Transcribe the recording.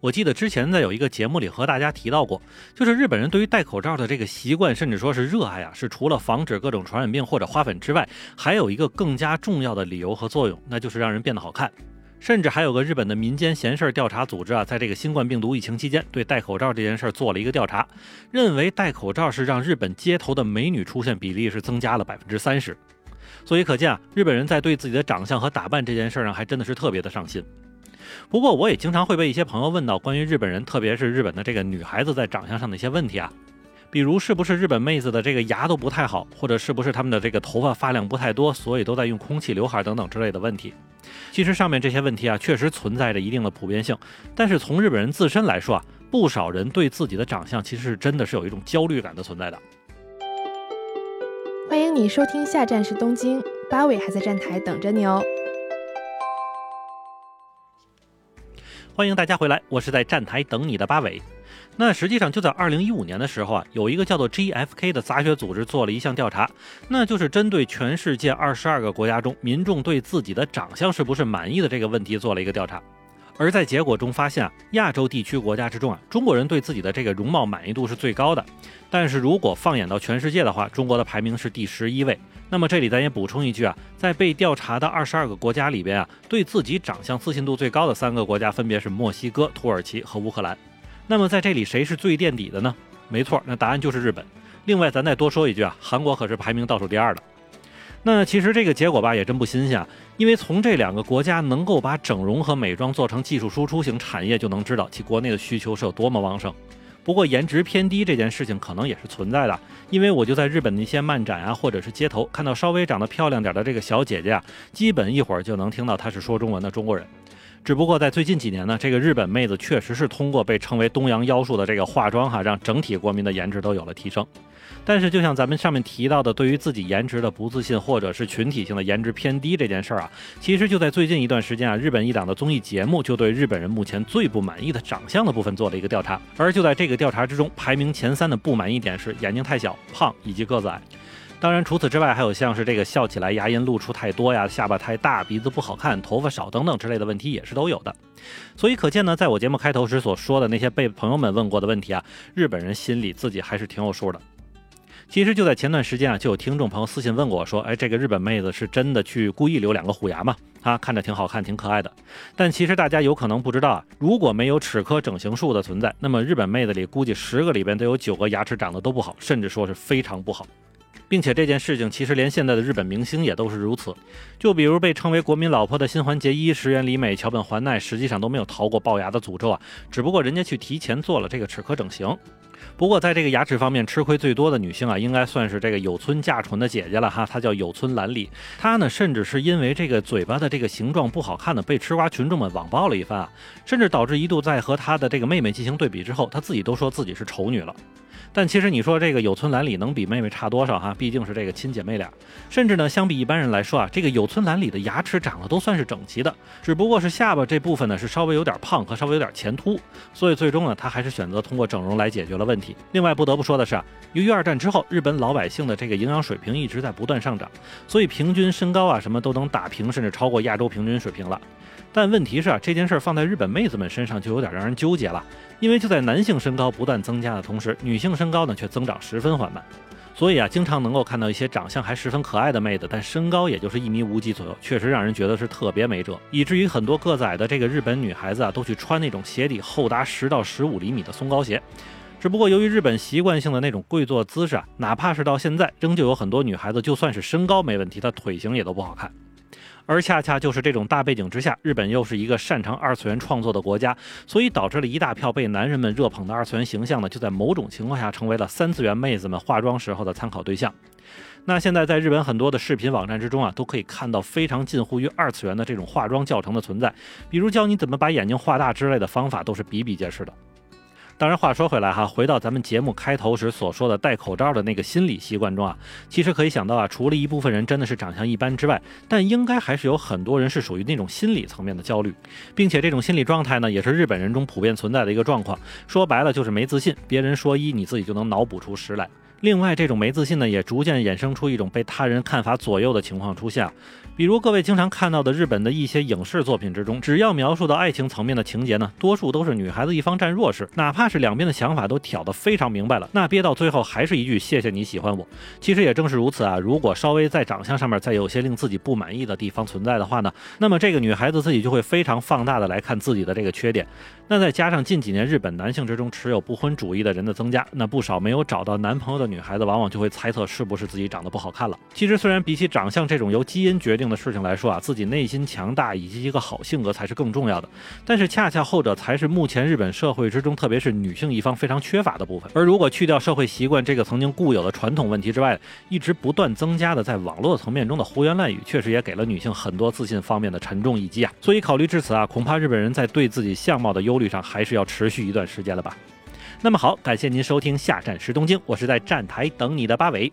我记得之前在有一个节目里和大家提到过，就是日本人对于戴口罩的这个习惯，甚至说是热爱啊，是除了防止各种传染病或者花粉之外，还有一个更加重要的理由和作用，那就是让人变得好看。甚至还有个日本的民间闲事调查组织啊，在这个新冠病毒疫情期间，对戴口罩这件事儿做了一个调查，认为戴口罩是让日本街头的美女出现比例是增加了百分之三十。所以可见啊，日本人在对自己的长相和打扮这件事儿上，还真的是特别的上心。不过，我也经常会被一些朋友问到关于日本人，特别是日本的这个女孩子在长相上的一些问题啊，比如是不是日本妹子的这个牙都不太好，或者是不是她们的这个头发发量不太多，所以都在用空气刘海等等之类的问题。其实上面这些问题啊，确实存在着一定的普遍性，但是从日本人自身来说啊，不少人对自己的长相其实是真的是有一种焦虑感的存在的。欢迎你收听，下站是东京，八尾还在站台等着你哦。欢迎大家回来，我是在站台等你的八尾。那实际上就在二零一五年的时候啊，有一个叫做 GFK 的杂学组织做了一项调查，那就是针对全世界二十二个国家中民众对自己的长相是不是满意的这个问题做了一个调查。而在结果中发现啊，亚洲地区国家之中啊，中国人对自己的这个容貌满意度是最高的。但是如果放眼到全世界的话，中国的排名是第十一位。那么这里咱也补充一句啊，在被调查的二十二个国家里边啊，对自己长相自信度最高的三个国家分别是墨西哥、土耳其和乌克兰。那么在这里谁是最垫底的呢？没错，那答案就是日本。另外咱再多说一句啊，韩国可是排名倒数第二的。那其实这个结果吧也真不新鲜，因为从这两个国家能够把整容和美妆做成技术输出型产业，就能知道其国内的需求是有多么旺盛。不过颜值偏低这件事情可能也是存在的，因为我就在日本的一些漫展啊，或者是街头看到稍微长得漂亮点的这个小姐姐啊，基本一会儿就能听到她是说中文的中国人。只不过在最近几年呢，这个日本妹子确实是通过被称为东洋妖术的这个化妆哈，让整体国民的颜值都有了提升。但是，就像咱们上面提到的，对于自己颜值的不自信，或者是群体性的颜值偏低这件事儿啊，其实就在最近一段时间啊，日本一档的综艺节目就对日本人目前最不满意的长相的部分做了一个调查。而就在这个调查之中，排名前三的不满意点是眼睛太小、胖以及个子矮。当然，除此之外，还有像是这个笑起来牙龈露出太多呀、下巴太大、鼻子不好看、头发少等等之类的问题也是都有的。所以可见呢，在我节目开头时所说的那些被朋友们问过的问题啊，日本人心里自己还是挺有数的。其实就在前段时间啊，就有听众朋友私信问过我说：“哎，这个日本妹子是真的去故意留两个虎牙吗？啊，看着挺好看，挺可爱的。”但其实大家有可能不知道啊，如果没有齿科整形术的存在，那么日本妹子里估计十个里边都有九个牙齿长得都不好，甚至说是非常不好。并且这件事情其实连现在的日本明星也都是如此。就比如被称为国民老婆的新垣结衣、石原里美、桥本环奈，实际上都没有逃过龅牙的诅咒啊，只不过人家去提前做了这个齿科整形。不过，在这个牙齿方面吃亏最多的女性啊，应该算是这个有村架纯的姐姐了哈。她叫有村兰里，她呢，甚至是因为这个嘴巴的这个形状不好看的，被吃瓜群众们网暴了一番啊，甚至导致一度在和她的这个妹妹进行对比之后，她自己都说自己是丑女了。但其实你说这个有村兰里能比妹妹差多少哈？毕竟是这个亲姐妹俩。甚至呢，相比一般人来说啊，这个有村兰里的牙齿长得都算是整齐的，只不过是下巴这部分呢是稍微有点胖和稍微有点前凸，所以最终呢，她还是选择通过整容来解决了问题。另外不得不说的是啊，由于二战之后日本老百姓的这个营养水平一直在不断上涨，所以平均身高啊什么都能打平，甚至超过亚洲平均水平了。但问题是啊，这件事儿放在日本妹子们身上就有点让人纠结了。因为就在男性身高不断增加的同时，女性身高呢却增长十分缓慢，所以啊，经常能够看到一些长相还十分可爱的妹子，但身高也就是一米五几左右，确实让人觉得是特别没辙，以至于很多个子矮的这个日本女孩子啊，都去穿那种鞋底厚达十到十五厘米的松糕鞋。只不过由于日本习惯性的那种跪坐姿势啊，哪怕是到现在，仍旧有很多女孩子，就算是身高没问题，她腿型也都不好看。而恰恰就是这种大背景之下，日本又是一个擅长二次元创作的国家，所以导致了一大票被男人们热捧的二次元形象呢，就在某种情况下成为了三次元妹子们化妆时候的参考对象。那现在在日本很多的视频网站之中啊，都可以看到非常近乎于二次元的这种化妆教程的存在，比如教你怎么把眼睛画大之类的方法，都是比比皆是的。当然，话说回来哈，回到咱们节目开头时所说的戴口罩的那个心理习惯中啊，其实可以想到啊，除了一部分人真的是长相一般之外，但应该还是有很多人是属于那种心理层面的焦虑，并且这种心理状态呢，也是日本人中普遍存在的一个状况。说白了就是没自信，别人说一，你自己就能脑补出十来。另外，这种没自信呢，也逐渐衍生出一种被他人看法左右的情况出现。比如各位经常看到的日本的一些影视作品之中，只要描述到爱情层面的情节呢，多数都是女孩子一方占弱势，哪怕是两边的想法都挑得非常明白了，那憋到最后还是一句谢谢你喜欢我。其实也正是如此啊，如果稍微在长相上面再有些令自己不满意的地方存在的话呢，那么这个女孩子自己就会非常放大的来看自己的这个缺点。那再加上近几年日本男性之中持有不婚主义的人的增加，那不少没有找到男朋友的女孩子，往往就会猜测是不是自己长得不好看了。其实虽然比起长相这种由基因决定的事情来说啊，自己内心强大以及一个好性格才是更重要的。但是恰恰后者才是目前日本社会之中，特别是女性一方非常缺乏的部分。而如果去掉社会习惯这个曾经固有的传统问题之外，一直不断增加的在网络层面中的胡言乱语，确实也给了女性很多自信方面的沉重一击啊。所以考虑至此啊，恐怕日本人在对自己相貌的忧虑上还是要持续一段时间了吧。那么好，感谢您收听下站时东京，我是在站台等你的八尾。